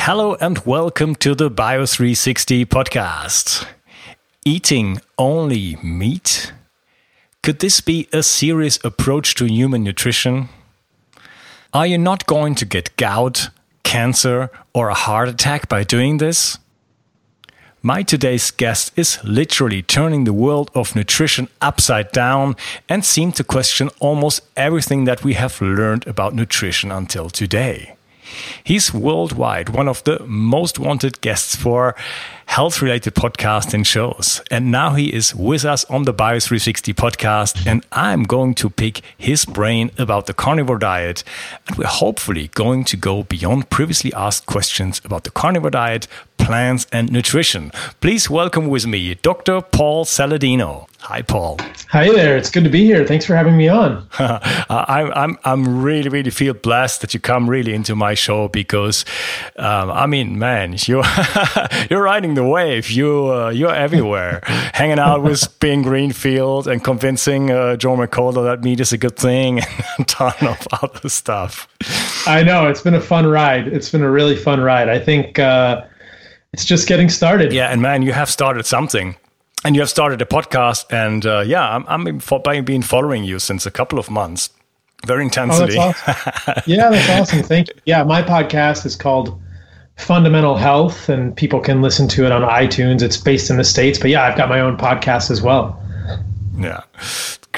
Hello and welcome to the Bio360 podcast. Eating only meat? Could this be a serious approach to human nutrition? Are you not going to get gout, cancer, or a heart attack by doing this? My today's guest is literally turning the world of nutrition upside down and seemed to question almost everything that we have learned about nutrition until today. He's worldwide one of the most wanted guests for health related podcasts and shows. And now he is with us on the Bio 360 podcast. And I'm going to pick his brain about the carnivore diet. And we're hopefully going to go beyond previously asked questions about the carnivore diet, plants, and nutrition. Please welcome with me Dr. Paul Saladino. Hi, Paul. Hi there. It's good to be here. Thanks for having me on. I'm, I'm, I'm really, really feel blessed that you come really into my show because, um, I mean, man, you're, you're riding the wave. You, uh, you're everywhere, hanging out with Ben Greenfield and convincing uh, Joe Mercola that meat is a good thing and a ton of other stuff. I know. It's been a fun ride. It's been a really fun ride. I think uh, it's just getting started. Yeah. And man, you have started something. And you have started a podcast and uh, yeah i'm, I'm been, been following you since a couple of months. Very intensely. oh, that's awesome. yeah that's awesome. Thank you. Yeah my podcast is called fundamental health and people can listen to it on itunes. It's based in the states but yeah i've got my own podcast as well. Yeah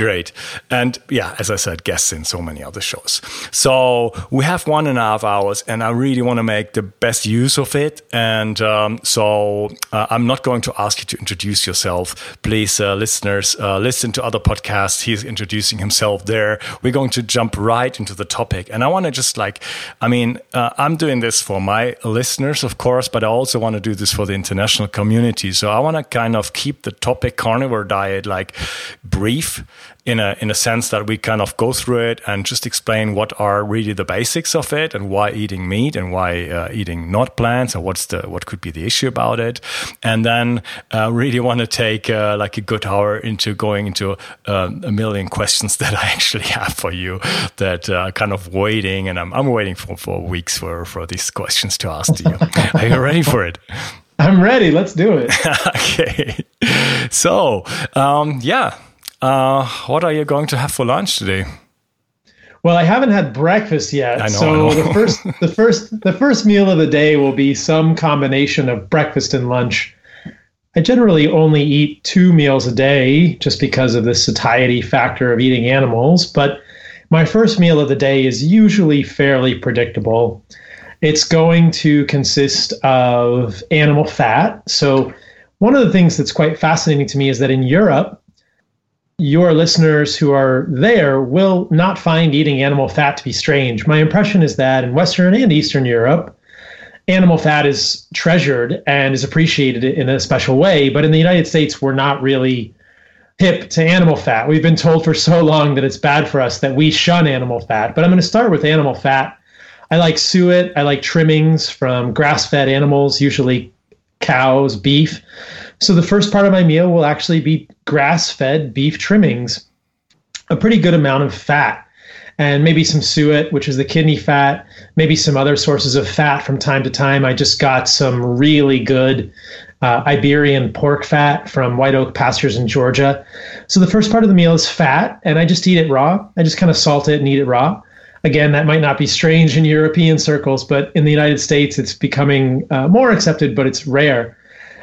great. And yeah, as I said, guests in so many other shows. So we have one and a half hours, and I really want to make the best use of it. And um, so uh, I'm not going to ask you to introduce yourself. Please, uh, listeners, uh, listen to other podcasts. He's introducing himself there. We're going to jump right into the topic. And I want to just like, I mean, uh, I'm doing this for my listeners, of course, but I also want to do this for the international community. So I want to kind of keep the topic carnivore diet like brief in a in a sense that we kind of go through it and just explain what are really the basics of it and why eating meat and why uh, eating not plants and what's the what could be the issue about it. And then uh, really want to take uh, like a good hour into going into uh, a million questions that I actually have for you that uh, kind of waiting and I'm, I'm waiting for, for weeks for for these questions to ask to you. Are you ready for it? I'm ready. Let's do it. Okay. So um, yeah uh, what are you going to have for lunch today? Well, I haven't had breakfast yet, know, so the first, the first, the first meal of the day will be some combination of breakfast and lunch. I generally only eat two meals a day, just because of the satiety factor of eating animals. But my first meal of the day is usually fairly predictable. It's going to consist of animal fat. So, one of the things that's quite fascinating to me is that in Europe, your listeners who are there will not find eating animal fat to be strange. My impression is that in Western and Eastern Europe, animal fat is treasured and is appreciated in a special way. But in the United States, we're not really hip to animal fat. We've been told for so long that it's bad for us that we shun animal fat. But I'm going to start with animal fat. I like suet. I like trimmings from grass fed animals, usually cows, beef. So the first part of my meal will actually be grass fed beef trimmings, a pretty good amount of fat and maybe some suet, which is the kidney fat, maybe some other sources of fat from time to time. I just got some really good uh, Iberian pork fat from White Oak Pastures in Georgia. So the first part of the meal is fat, and I just eat it raw. I just kind of salt it and eat it raw. Again, that might not be strange in European circles, but in the United States, it's becoming uh, more accepted, but it's rare.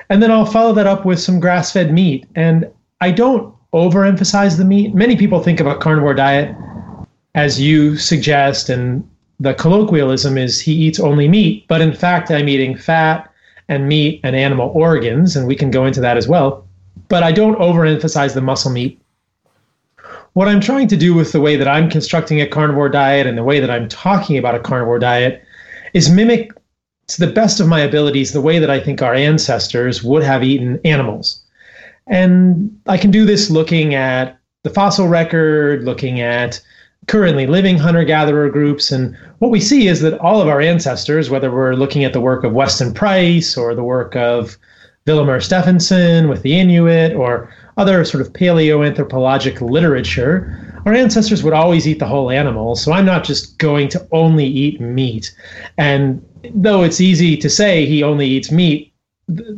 And then I'll follow that up with some grass fed meat. And I don't overemphasize the meat. Many people think of a carnivore diet as you suggest, and the colloquialism is he eats only meat, but in fact, I'm eating fat and meat and animal organs, and we can go into that as well. But I don't overemphasize the muscle meat. What I'm trying to do with the way that I'm constructing a carnivore diet and the way that I'm talking about a carnivore diet is mimic to the best of my abilities the way that I think our ancestors would have eaten animals. And I can do this looking at the fossil record, looking at currently living hunter gatherer groups. And what we see is that all of our ancestors, whether we're looking at the work of Weston Price or the work of Vilhjalmur Stefansson with the Inuit or other sort of paleoanthropologic literature, our ancestors would always eat the whole animal. So I'm not just going to only eat meat. And though it's easy to say he only eats meat,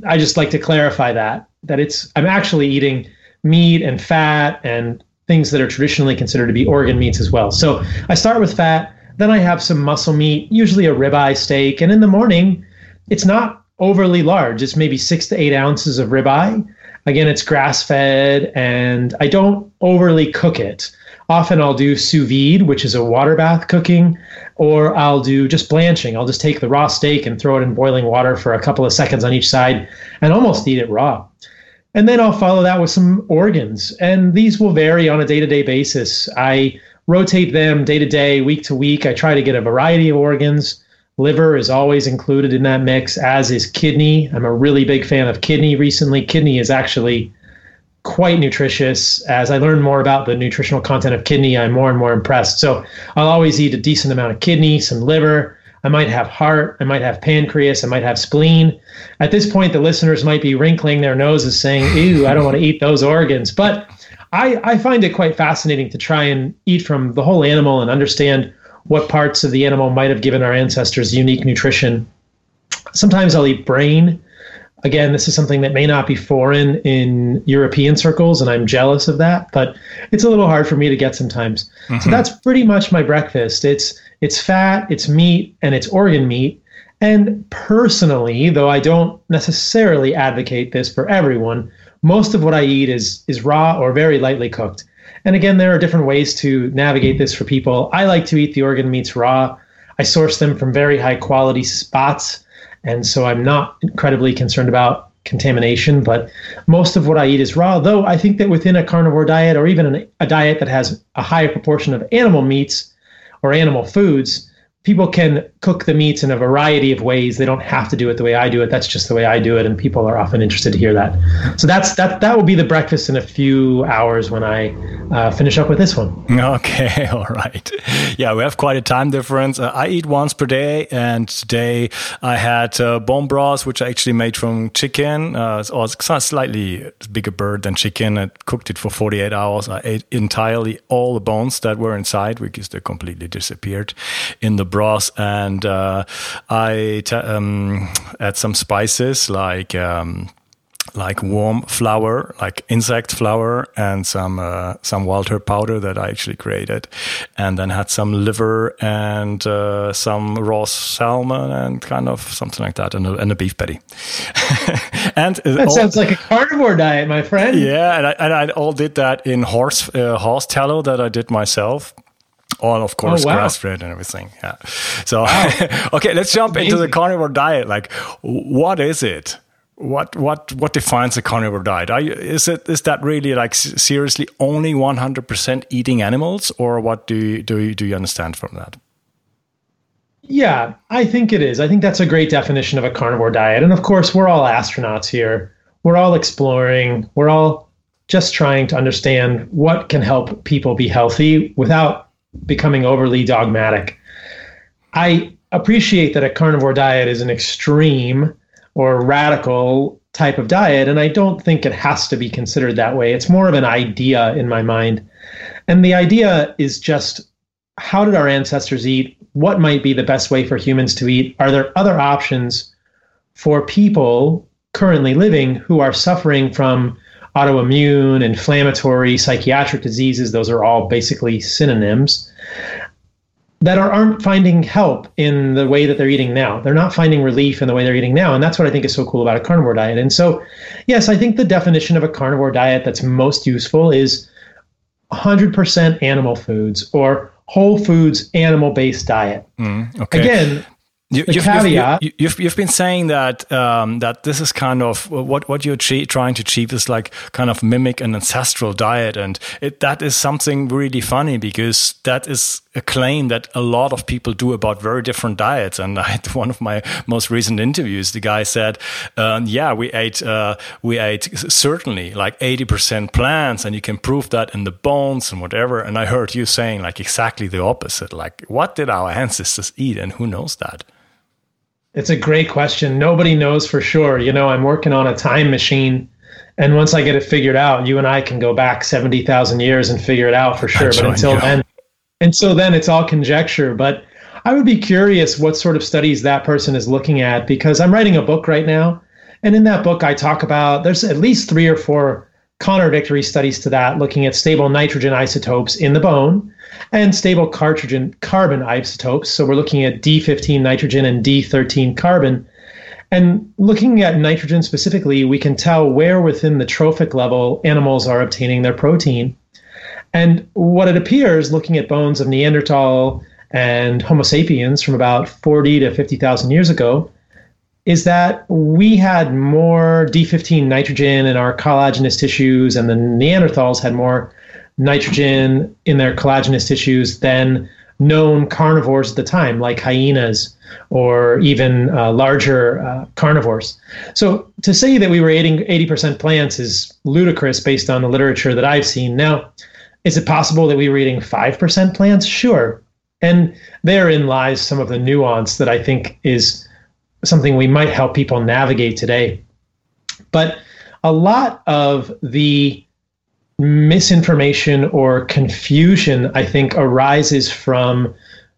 I just like to clarify that that it's I'm actually eating meat and fat and things that are traditionally considered to be organ meats as well. So I start with fat, then I have some muscle meat, usually a ribeye steak, and in the morning, it's not overly large. It's maybe six to eight ounces of ribeye. Again, it's grass fed, and I don't overly cook it. Often I'll do sous vide, which is a water bath cooking, or I'll do just blanching. I'll just take the raw steak and throw it in boiling water for a couple of seconds on each side and almost eat it raw. And then I'll follow that with some organs. And these will vary on a day to day basis. I rotate them day to day, week to week. I try to get a variety of organs. Liver is always included in that mix, as is kidney. I'm a really big fan of kidney recently. Kidney is actually quite nutritious. As I learn more about the nutritional content of kidney, I'm more and more impressed. So I'll always eat a decent amount of kidney, some liver, I might have heart, I might have pancreas, I might have spleen. At this point, the listeners might be wrinkling their noses saying, Ew, I don't want to eat those organs. But I, I find it quite fascinating to try and eat from the whole animal and understand what parts of the animal might have given our ancestors unique nutrition. Sometimes I'll eat brain. Again, this is something that may not be foreign in European circles, and I'm jealous of that, but it's a little hard for me to get sometimes. Mm-hmm. So that's pretty much my breakfast. It's it's fat, it's meat, and it's organ meat. And personally, though I don't necessarily advocate this for everyone, most of what I eat is is raw or very lightly cooked. And again, there are different ways to navigate this for people. I like to eat the organ meats raw. I source them from very high quality spots, and so I'm not incredibly concerned about contamination. But most of what I eat is raw. Though I think that within a carnivore diet, or even a diet that has a higher proportion of animal meats, or animal foods, people can cook the meats in a variety of ways. They don't have to do it the way I do it. That's just the way I do it, and people are often interested to hear that. So that's that. That will be the breakfast in a few hours when I uh, finish up with this one. Okay, all right. Yeah, we have quite a time difference. Uh, I eat once per day, and today I had uh, bone broth, which I actually made from chicken, uh, or slightly bigger bird than chicken. I cooked it for 48 hours. I ate entirely all the bones that were inside because they completely disappeared in the broth, and uh, I um, add some spices like. Um, like warm flour, like insect flour, and some uh, some wild herb powder that I actually created, and then had some liver and uh, some raw salmon and kind of something like that, and a, and a beef patty. and that all, sounds like a carnivore diet, my friend. Yeah, and I, and I all did that in horse uh, horse tallow that I did myself all of course oh, wow. grass fed and everything yeah so wow. okay let's jump Amazing. into the carnivore diet like what is it what what what defines a carnivore diet? You, is it is that really like seriously only one hundred percent eating animals, or what do you, do you, do you understand from that? Yeah, I think it is. I think that's a great definition of a carnivore diet. And of course, we're all astronauts here. We're all exploring. We're all just trying to understand what can help people be healthy without becoming overly dogmatic. I appreciate that a carnivore diet is an extreme or radical type of diet. And I don't think it has to be considered that way. It's more of an idea in my mind. And the idea is just how did our ancestors eat? What might be the best way for humans to eat? Are there other options for people currently living who are suffering from autoimmune, inflammatory, psychiatric diseases? Those are all basically synonyms that are, aren't finding help in the way that they're eating now. They're not finding relief in the way they're eating now. And that's what I think is so cool about a carnivore diet. And so, yes, I think the definition of a carnivore diet that's most useful is 100% animal foods or whole foods animal based diet. Mm, okay. Again, you, have caveat. You've, you've, you've, been saying that um, that this is kind of what what you're trying to achieve is like kind of mimic an ancestral diet, and it, that is something really funny because that is a claim that a lot of people do about very different diets. And I had one of my most recent interviews. The guy said, um, "Yeah, we ate uh, we ate certainly like eighty percent plants, and you can prove that in the bones and whatever." And I heard you saying like exactly the opposite. Like, what did our ancestors eat, and who knows that? It's a great question. Nobody knows for sure. You know, I'm working on a time machine. And once I get it figured out, you and I can go back 70,000 years and figure it out for sure. but until then, so then, it's all conjecture. But I would be curious what sort of studies that person is looking at because I'm writing a book right now. And in that book, I talk about there's at least three or four contradictory studies to that, looking at stable nitrogen isotopes in the bone and stable carbon carbon isotopes. So we're looking at D15 nitrogen and D13 carbon. And looking at nitrogen specifically, we can tell where within the trophic level animals are obtaining their protein. And what it appears, looking at bones of Neanderthal and Homo sapiens from about 40 to 50,000 years ago, is that we had more D15 nitrogen in our collagenous tissues, and the Neanderthals had more nitrogen in their collagenous tissues than known carnivores at the time, like hyenas or even uh, larger uh, carnivores. So to say that we were eating 80% plants is ludicrous based on the literature that I've seen. Now, is it possible that we were eating 5% plants? Sure. And therein lies some of the nuance that I think is something we might help people navigate today. But a lot of the misinformation or confusion, I think, arises from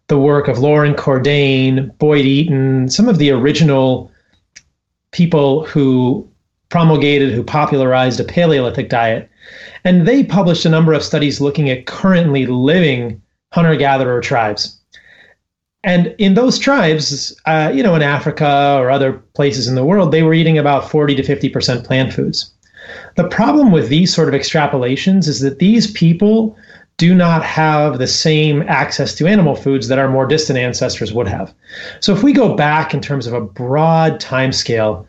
the work of Loren Cordain, Boyd Eaton, some of the original people who promulgated, who popularized a Paleolithic diet. And they published a number of studies looking at currently living hunter gatherer tribes. And in those tribes, uh, you know, in Africa or other places in the world, they were eating about 40 to 50% plant foods. The problem with these sort of extrapolations is that these people do not have the same access to animal foods that our more distant ancestors would have. So if we go back in terms of a broad time scale,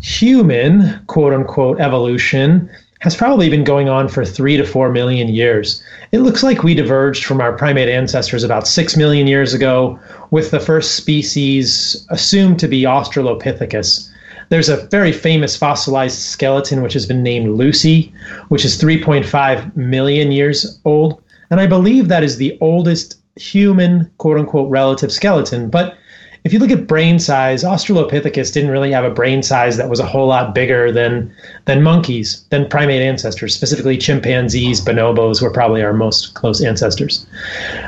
human quote unquote evolution has probably been going on for three to four million years. It looks like we diverged from our primate ancestors about six million years ago, with the first species assumed to be Australopithecus. There's a very famous fossilized skeleton which has been named Lucy, which is 3.5 million years old. And I believe that is the oldest human, quote unquote, relative skeleton. But if you look at brain size, Australopithecus didn't really have a brain size that was a whole lot bigger than than monkeys, than primate ancestors. Specifically, chimpanzees, bonobos were probably our most close ancestors.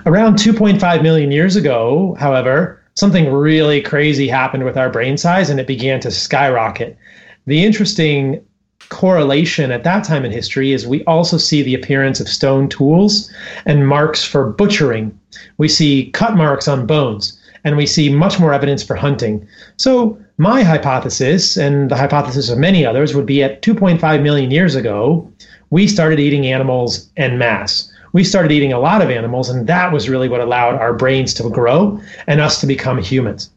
Around 2.5 million years ago, however, something really crazy happened with our brain size and it began to skyrocket. The interesting correlation at that time in history is we also see the appearance of stone tools and marks for butchering. We see cut marks on bones and we see much more evidence for hunting. So, my hypothesis, and the hypothesis of many others, would be at 2.5 million years ago, we started eating animals en masse we started eating a lot of animals, and that was really what allowed our brains to grow and us to become humans.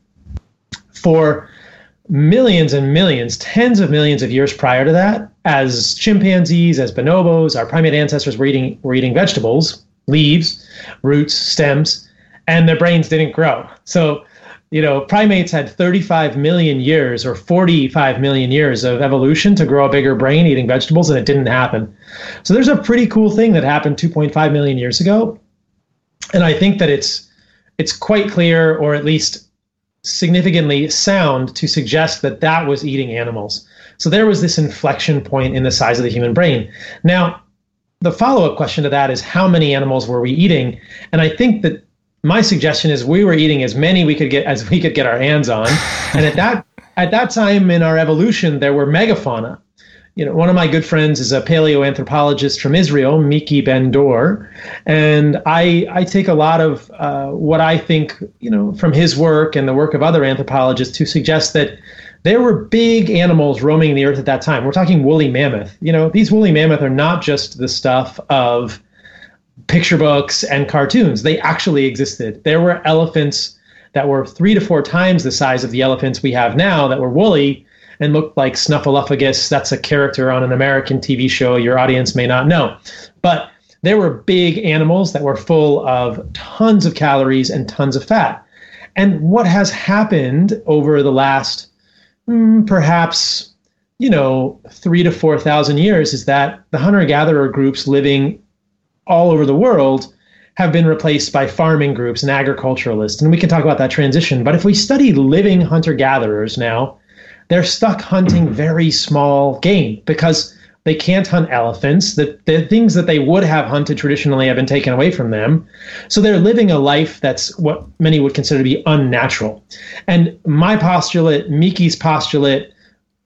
For millions and millions, tens of millions of years prior to that, as chimpanzees, as bonobos, our primate ancestors were eating were eating vegetables, leaves, roots, stems, and their brains didn't grow. So, you know, primates had 35 million years or 45 million years of evolution to grow a bigger brain eating vegetables, and it didn't happen. So there's a pretty cool thing that happened 2.5 million years ago, and I think that it's it's quite clear, or at least significantly sound, to suggest that that was eating animals. So there was this inflection point in the size of the human brain. Now, the follow-up question to that is how many animals were we eating? And I think that my suggestion is we were eating as many we could get as we could get our hands on. And at that at that time in our evolution, there were megafauna. You know, one of my good friends is a paleoanthropologist from Israel, Miki Ben Dor, and I I take a lot of uh, what I think you know from his work and the work of other anthropologists to suggest that there were big animals roaming the earth at that time. We're talking woolly mammoth. You know, these woolly mammoth are not just the stuff of picture books and cartoons. They actually existed. There were elephants that were three to four times the size of the elephants we have now that were woolly and looked like Snuffleupagus. That's a character on an American TV show your audience may not know. But there were big animals that were full of tons of calories and tons of fat. And what has happened over the last mm, perhaps you know three to four thousand years is that the hunter-gatherer groups living all over the world have been replaced by farming groups and agriculturalists and we can talk about that transition but if we study living hunter-gatherers now they're stuck hunting very small game because they can't hunt elephants. The, the things that they would have hunted traditionally have been taken away from them. So they're living a life that's what many would consider to be unnatural. And my postulate, Miki's postulate,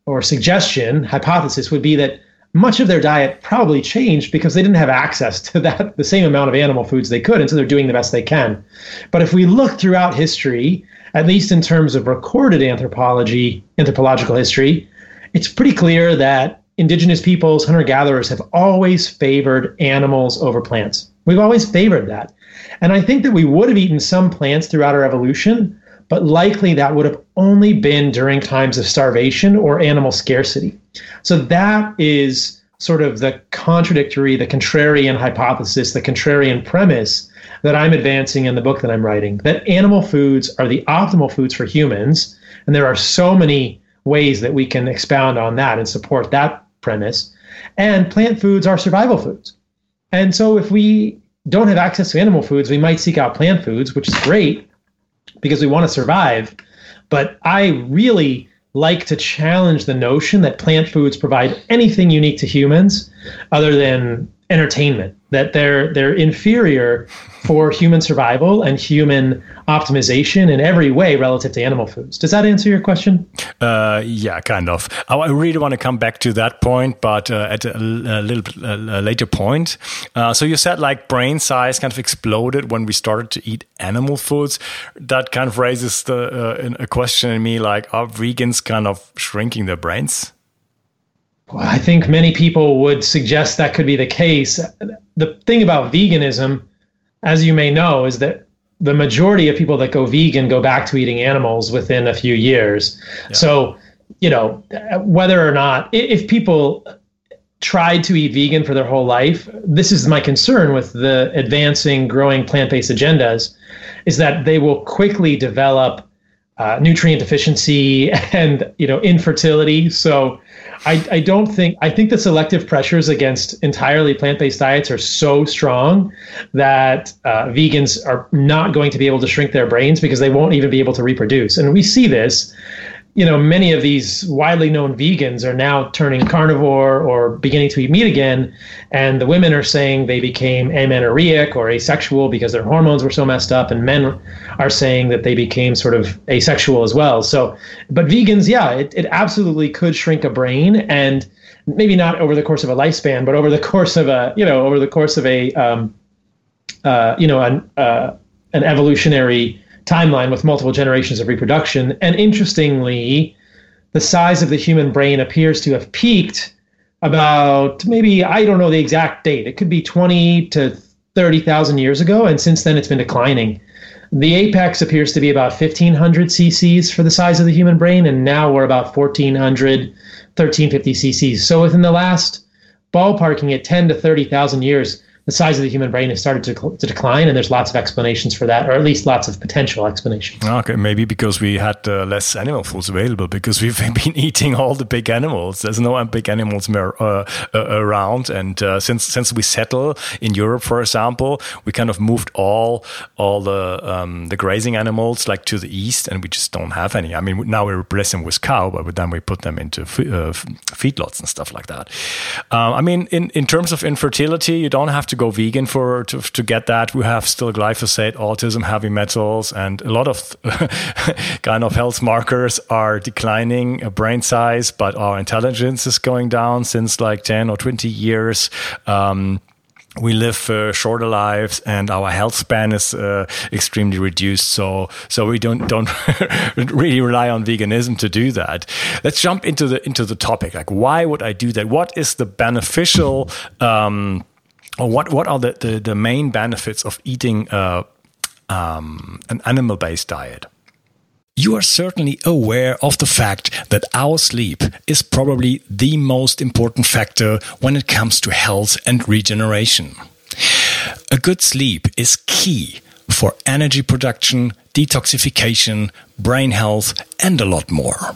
or suggestion, hypothesis would be that much of their diet probably changed because they didn't have access to that the same amount of animal foods they could and so they're doing the best they can but if we look throughout history at least in terms of recorded anthropology anthropological history it's pretty clear that indigenous peoples, hunter gatherers have always favored animals over plants. We've always favored that. And I think that we would have eaten some plants throughout our evolution, but likely that would have only been during times of starvation or animal scarcity. So that is sort of the contradictory, the contrarian hypothesis, the contrarian premise that I'm advancing in the book that I'm writing that animal foods are the optimal foods for humans. And there are so many ways that we can expound on that and support that premise. And plant foods are survival foods. And so if we don't have access to animal foods, we might seek out plant foods, which is great because we want to survive. But I really like to challenge the notion that plant foods provide anything unique to humans other than entertainment that they're they're inferior for human survival and human optimization in every way relative to animal foods. Does that answer your question? Uh, yeah, kind of. I really want to come back to that point, but uh, at a, a little a later point. Uh, so you said like brain size kind of exploded when we started to eat animal foods. That kind of raises the uh, a question in me: like, are vegans kind of shrinking their brains? Well, I think many people would suggest that could be the case. The thing about veganism, as you may know, is that the majority of people that go vegan go back to eating animals within a few years. Yeah. So, you know, whether or not, if people tried to eat vegan for their whole life, this is my concern with the advancing, growing plant based agendas, is that they will quickly develop uh, nutrient deficiency and, you know, infertility. So, I, I don't think I think the selective pressures against entirely plant-based diets are so strong that uh, vegans are not going to be able to shrink their brains because they won't even be able to reproduce. And we see this you know, many of these widely known vegans are now turning carnivore or beginning to eat meat again. And the women are saying they became amenorrheic or asexual because their hormones were so messed up. And men are saying that they became sort of asexual as well. So, but vegans, yeah, it, it absolutely could shrink a brain and maybe not over the course of a lifespan, but over the course of a, you know, over the course of a, um, uh, you know, an, uh, an evolutionary timeline with multiple generations of reproduction. And interestingly, the size of the human brain appears to have peaked about maybe, I don't know the exact date. It could be 20 to 30,000 years ago. And since then, it's been declining. the apex appears to be about 1500 cc's for the size of the human brain, and now we're about 1400, 1350 cc's. So within the last ballparking at 10 to 30,000 years, the size of the human brain has started to, to decline, and there's lots of explanations for that, or at least lots of potential explanations. Okay, maybe because we had uh, less animal foods available because we've been eating all the big animals. There's no big animals uh, uh, around, and uh, since since we settle in Europe, for example, we kind of moved all all the um, the grazing animals like to the east, and we just don't have any. I mean, now we replace them with cow, but then we put them into uh, feedlots and stuff like that. Uh, I mean, in in terms of infertility, you don't have to to go vegan for to, to get that. We have still glyphosate, autism, heavy metals, and a lot of kind of health markers are declining. Uh, brain size, but our intelligence is going down since like ten or twenty years. Um, we live uh, shorter lives and our health span is uh, extremely reduced so so we don't don't really rely on veganism to do that let's jump into the into the topic like why would i do that what is the beneficial um, or what what are the, the, the main benefits of eating uh, um, an animal based diet? You are certainly aware of the fact that our sleep is probably the most important factor when it comes to health and regeneration. A good sleep is key for energy production, detoxification, brain health, and a lot more.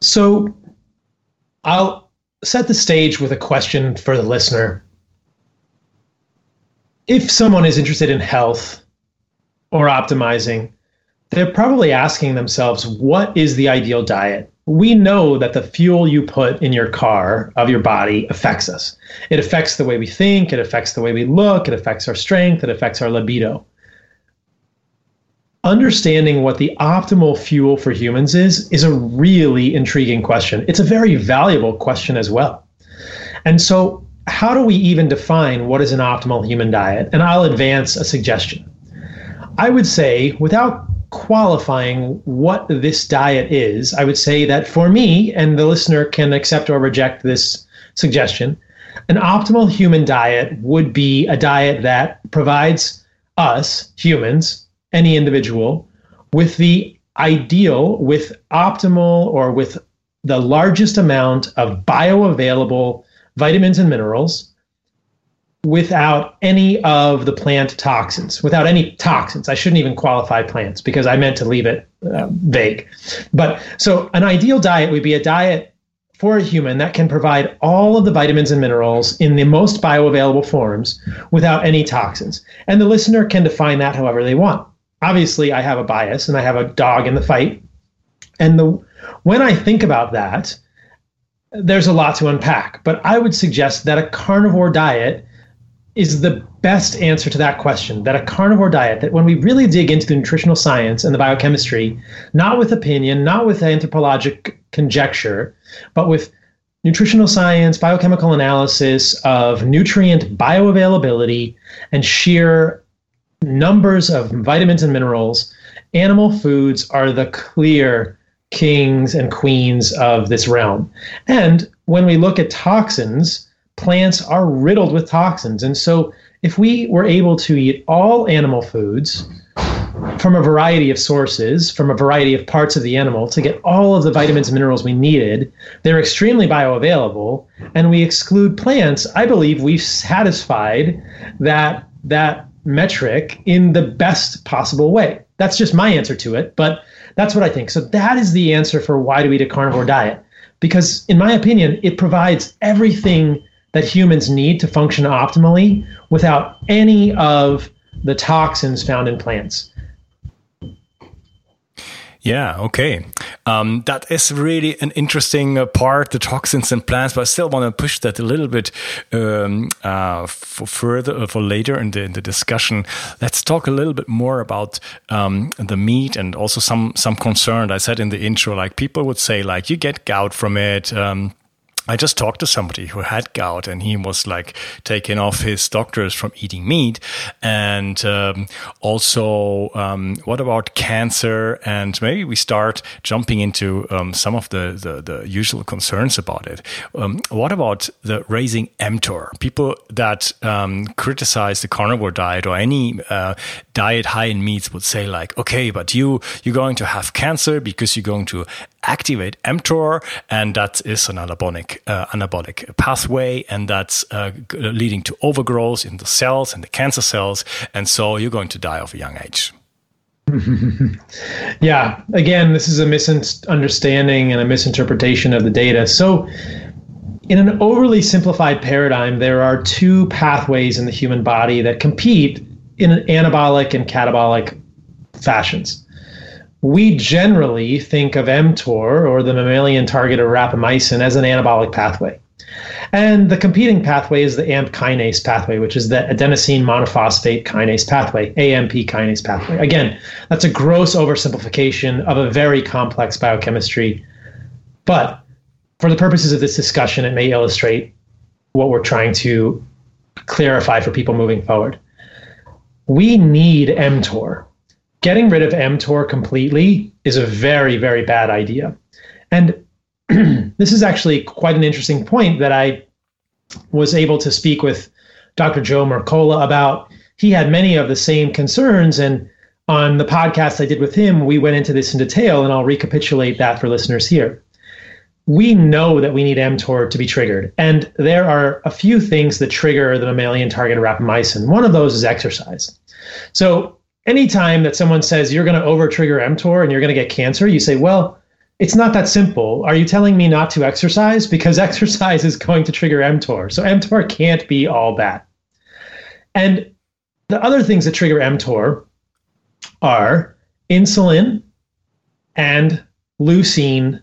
So I'll set the stage with a question for the listener. If someone is interested in health or optimizing, they're probably asking themselves, what is the ideal diet? We know that the fuel you put in your car of your body affects us. It affects the way we think, it affects the way we look, it affects our strength, it affects our libido understanding what the optimal fuel for humans is is a really intriguing question. It's a very valuable question as well. And so, how do we even define what is an optimal human diet? And I'll advance a suggestion. I would say, without qualifying what this diet is, I would say that for me, and the listener can accept or reject this suggestion, an optimal human diet would be a diet that provides us, humans, any individual with the ideal, with optimal, or with the largest amount of bioavailable vitamins and minerals without any of the plant toxins, without any toxins. I shouldn't even qualify plants because I meant to leave it uh, vague. But so an ideal diet would be a diet for a human that can provide all of the vitamins and minerals in the most bioavailable forms without any toxins. And the listener can define that however they want obviously I have a bias and I have a dog in the fight. And the when I think about that, there's a lot to unpack. But I would suggest that a carnivore diet is the best answer to that question. That a carnivore diet, that when we really dig into the nutritional science and the biochemistry, not with opinion, not with anthropologic conjecture, but with nutritional science, biochemical analysis of nutrient bioavailability, and sheer numbers of vitamins and minerals, animal foods are the clear kings and queens of this realm. And when we look at toxins, plants are riddled with toxins. And so if we were able to eat all animal foods from a variety of sources, from a variety of parts of the animal to get all of the vitamins and minerals we needed, they're extremely bioavailable. And we exclude plants, I believe we've satisfied that that metric in the best possible way. That's just my answer to it, but that's what I think. So that is the answer for why do we eat a carnivore diet. because, in my opinion, it provides everything that humans need to function optimally without any of the toxins found in plants. Yeah, okay. Um, that is really an interesting uh, part, the toxins and plants, but I still want to push that a little bit um, uh, for further, uh, for later in the, in the, discussion. Let's talk a little bit more about um, the meat and also some, some concern. I said in the intro, like people would say, like, you get gout from it. Um, I just talked to somebody who had gout and he was like taking off his doctors from eating meat. And um, also, um, what about cancer? And maybe we start jumping into um, some of the, the, the, usual concerns about it. Um, what about the raising mTOR? People that um, criticize the carnivore diet or any uh, diet high in meats would say like, okay, but you, you're going to have cancer because you're going to activate mTOR, and that is an anabolic uh, anabolic pathway, and that's uh, leading to overgrowth in the cells and the cancer cells, and so you're going to die of a young age. yeah, again, this is a misunderstanding and a misinterpretation of the data. So, in an overly simplified paradigm, there are two pathways in the human body that compete in an anabolic and catabolic fashions we generally think of mTOR or the mammalian target of rapamycin as an anabolic pathway. And the competing pathway is the AMP kinase pathway, which is the adenosine monophosphate kinase pathway, AMP kinase pathway. Again, that's a gross oversimplification of a very complex biochemistry. But for the purposes of this discussion, it may illustrate what we're trying to clarify for people moving forward. We need mTOR getting rid of mTOR completely is a very, very bad idea. And this is actually quite an interesting point that I was able to speak with Dr. Joe Mercola about. He had many of the same concerns. And on the podcast I did with him, we went into this in detail, and I'll recapitulate that for listeners here. We know that we need mTOR to be triggered. And there are a few things that trigger the mammalian target of rapamycin. One of those is exercise. So anytime that someone says you're going to over trigger mTOR and you're going to get cancer, you say, well, it's not that simple. Are you telling me not to exercise? Because exercise is going to trigger mTOR. So mTOR can't be all bad. And the other things that trigger mTOR are insulin and leucine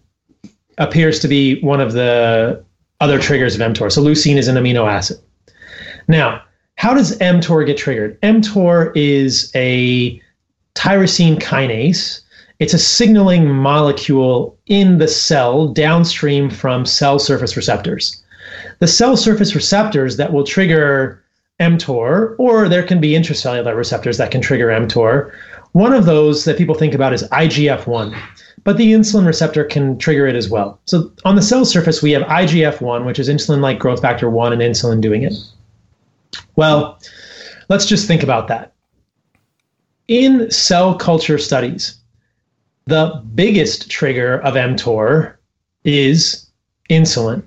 appears to be one of the other triggers of mTOR. So leucine is an amino acid. Now, how does mTOR get triggered? mTOR is a tyrosine kinase. It's a signaling molecule in the cell downstream from cell surface receptors. The cell surface receptors that will trigger mTOR, or there can be intracellular receptors that can trigger mTOR. One of those that people think about is IGF 1, but the insulin receptor can trigger it as well. So on the cell surface, we have IGF 1, which is insulin like growth factor 1 and insulin doing it. Well, let's just think about that. In cell culture studies, the biggest trigger of mTOR is insulin,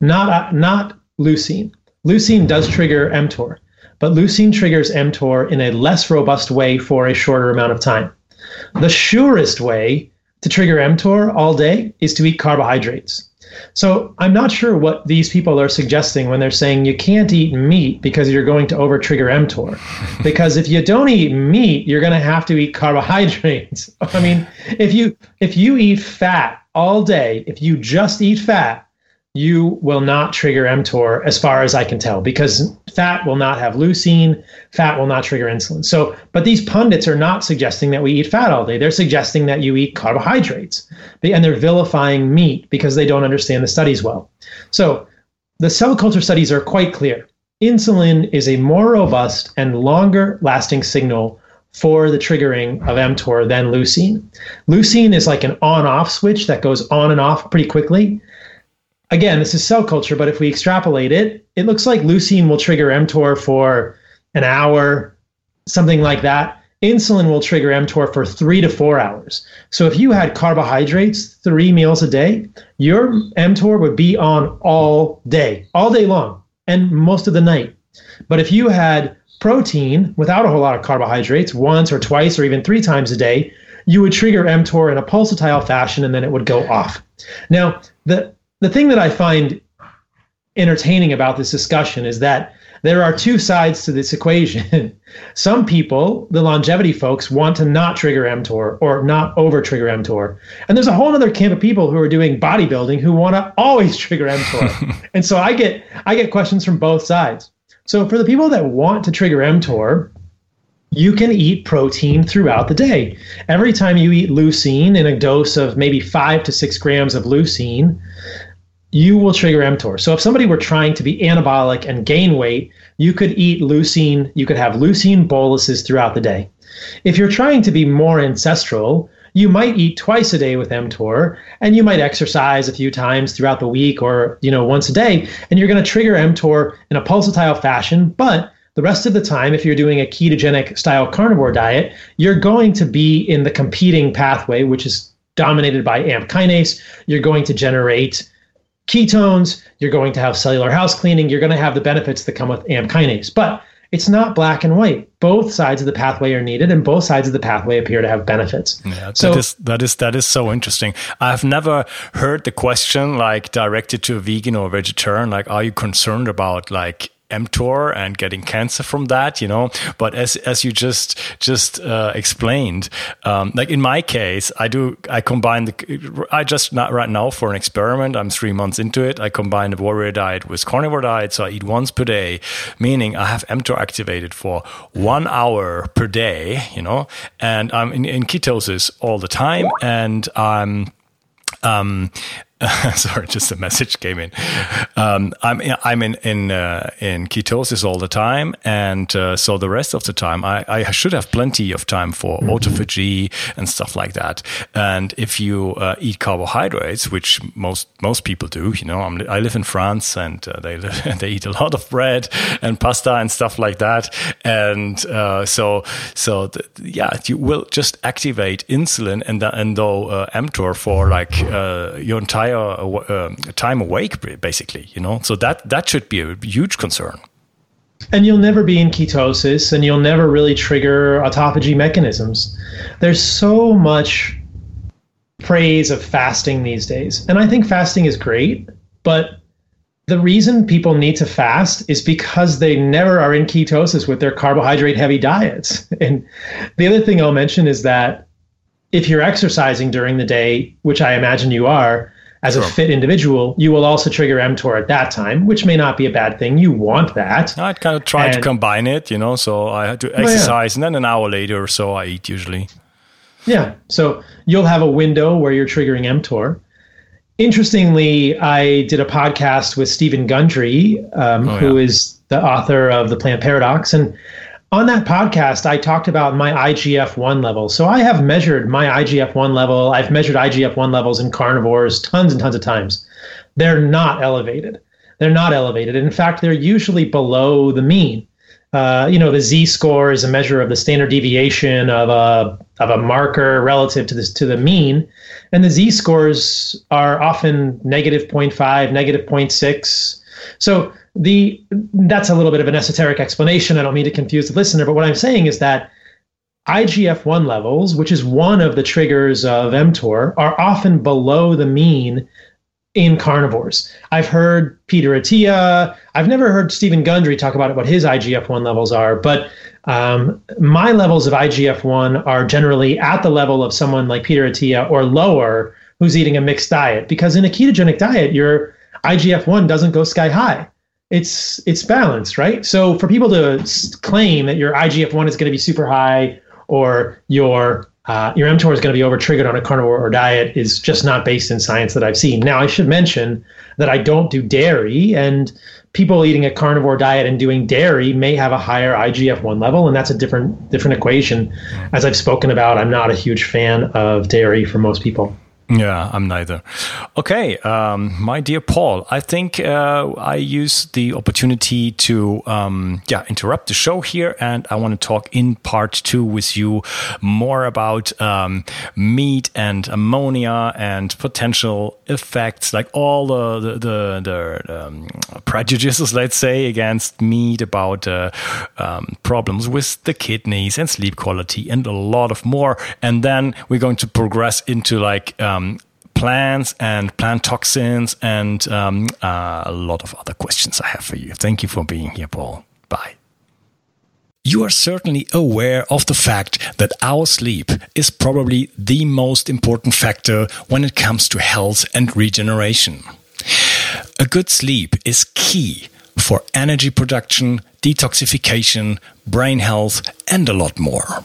not, uh, not leucine. Leucine does trigger mTOR, but leucine triggers mTOR in a less robust way for a shorter amount of time. The surest way to trigger mTOR all day is to eat carbohydrates. So I'm not sure what these people are suggesting when they're saying you can't eat meat because you're going to over trigger mTOR. because if you don't eat meat, you're going to have to eat carbohydrates. I mean, if you if you eat fat all day, if you just eat fat, you will not trigger mTOR as far as I can tell because fat will not have leucine, fat will not trigger insulin. So, but these pundits are not suggesting that we eat fat all day. They're suggesting that you eat carbohydrates. And they're vilifying meat because they don't understand the studies well. So, the cell culture studies are quite clear. Insulin is a more robust and longer lasting signal for the triggering of mTOR than leucine. Leucine is like an on off switch that goes on and off pretty quickly again, this is cell culture, but if we extrapolate it, it looks like leucine will trigger mTOR for an hour, something like that. Insulin will trigger mTOR for three to four hours. So if you had carbohydrates three meals a day, your mTOR would be on all day, all day long, and most of the night. But if you had protein without a whole lot of carbohydrates once or twice or even three times a day, you would trigger mTOR in a pulsatile fashion and then it would go off. Now, the the thing that I find entertaining about this discussion is that there are two sides to this equation. Some people, the longevity folks, want to not trigger mTOR or not over trigger mTOR. And there's a whole other camp of people who are doing bodybuilding who want to always trigger mTOR. and so I get I get questions from both sides. So for the people that want to trigger mTOR, you can eat protein throughout the day. Every time you eat leucine in a dose of maybe five to six grams of leucine, you will trigger mTOR. So if somebody were trying to be anabolic and gain weight, you could eat leucine, you could have leucine boluses throughout the day. If you're trying to be more ancestral, you might eat twice a day with mTOR and you might exercise a few times throughout the week or, you know, once a day and you're going to trigger mTOR in a pulsatile fashion, but the rest of the time, if you're doing a ketogenic style carnivore diet, you're going to be in the competing pathway, which is dominated by AMP kinase. You're going to generate ketones, you're going to have cellular house cleaning, you're going to have the benefits that come with AMP kinase. But it's not black and white. Both sides of the pathway are needed, and both sides of the pathway appear to have benefits. Yeah, so, that is that is that is so interesting. I've never heard the question like directed to a vegan or a vegetarian, like, are you concerned about like mTOR and getting cancer from that, you know. But as as you just just uh, explained, um, like in my case, I do I combine the I just not right now for an experiment. I'm three months into it. I combine the warrior diet with carnivore diet, so I eat once per day, meaning I have mTOR activated for one hour per day, you know, and I'm in, in ketosis all the time, and I'm um, sorry, just a message came in. Um, I'm I'm in in uh, in ketosis all the time, and uh, so the rest of the time I, I should have plenty of time for mm-hmm. autophagy and stuff like that. And if you uh, eat carbohydrates, which most most people do, you know, I'm, i live in France, and uh, they live, they eat a lot of bread and pasta and stuff like that, and uh, so so the, yeah, you will just activate insulin and and though uh, mTOR for like your entire entire uh, time awake, basically. You know, so that that should be a huge concern. And you'll never be in ketosis, and you'll never really trigger autophagy mechanisms. There's so much praise of fasting these days, and I think fasting is great, but the reason people need to fast is because they never are in ketosis with their carbohydrate heavy diets. And the other thing I'll mention is that if you're exercising during the day, which I imagine you are, as sure. a fit individual, you will also trigger mTOR at that time, which may not be a bad thing. You want that. I'd kind of try and, to combine it, you know. So I had to exercise, yeah. and then an hour later or so, I eat usually. Yeah. So you'll have a window where you're triggering mTOR. Interestingly, I did a podcast with Stephen Gundry, um, oh, yeah. who is the author of The Plant Paradox, and on that podcast, I talked about my IGF 1 level. So I have measured my IGF 1 level. I've measured IGF 1 levels in carnivores tons and tons of times. They're not elevated. They're not elevated. In fact, they're usually below the mean. Uh, you know, the Z score is a measure of the standard deviation of a of a marker relative to this to the mean, and the Z scores are often negative 0.5, negative 0.6. So the that's a little bit of an esoteric explanation. I don't mean to confuse the listener, but what I'm saying is that IGF-1 levels, which is one of the triggers of mTOR, are often below the mean in carnivores. I've heard Peter Attia, I've never heard Stephen Gundry talk about what his IGF-1 levels are, but um, my levels of IGF-1 are generally at the level of someone like Peter Attia or lower who's eating a mixed diet. Because in a ketogenic diet, your IGF-1 doesn't go sky high it's it's balanced, right? So for people to claim that your IGF one is going to be super high or your uh, your mTOR is going to be over triggered on a carnivore or diet is just not based in science that I've seen. Now I should mention that I don't do dairy, and people eating a carnivore diet and doing dairy may have a higher IGF one level, and that's a different different equation. As I've spoken about, I'm not a huge fan of dairy for most people. Yeah, I'm neither. Okay, um, my dear Paul, I think uh, I use the opportunity to um, yeah interrupt the show here, and I want to talk in part two with you more about um, meat and ammonia and potential effects, like all the the, the, the um, prejudices, let's say, against meat, about uh, um, problems with the kidneys and sleep quality, and a lot of more. And then we're going to progress into like um, plants and plant toxins and um, uh, a lot of other questions I have for you. Thank you for being here, Paul. Bye. You are certainly aware of the fact that our sleep is probably the most important factor when it comes to health and regeneration. A good sleep is key for energy production, detoxification, brain health, and a lot more.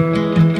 Thank you.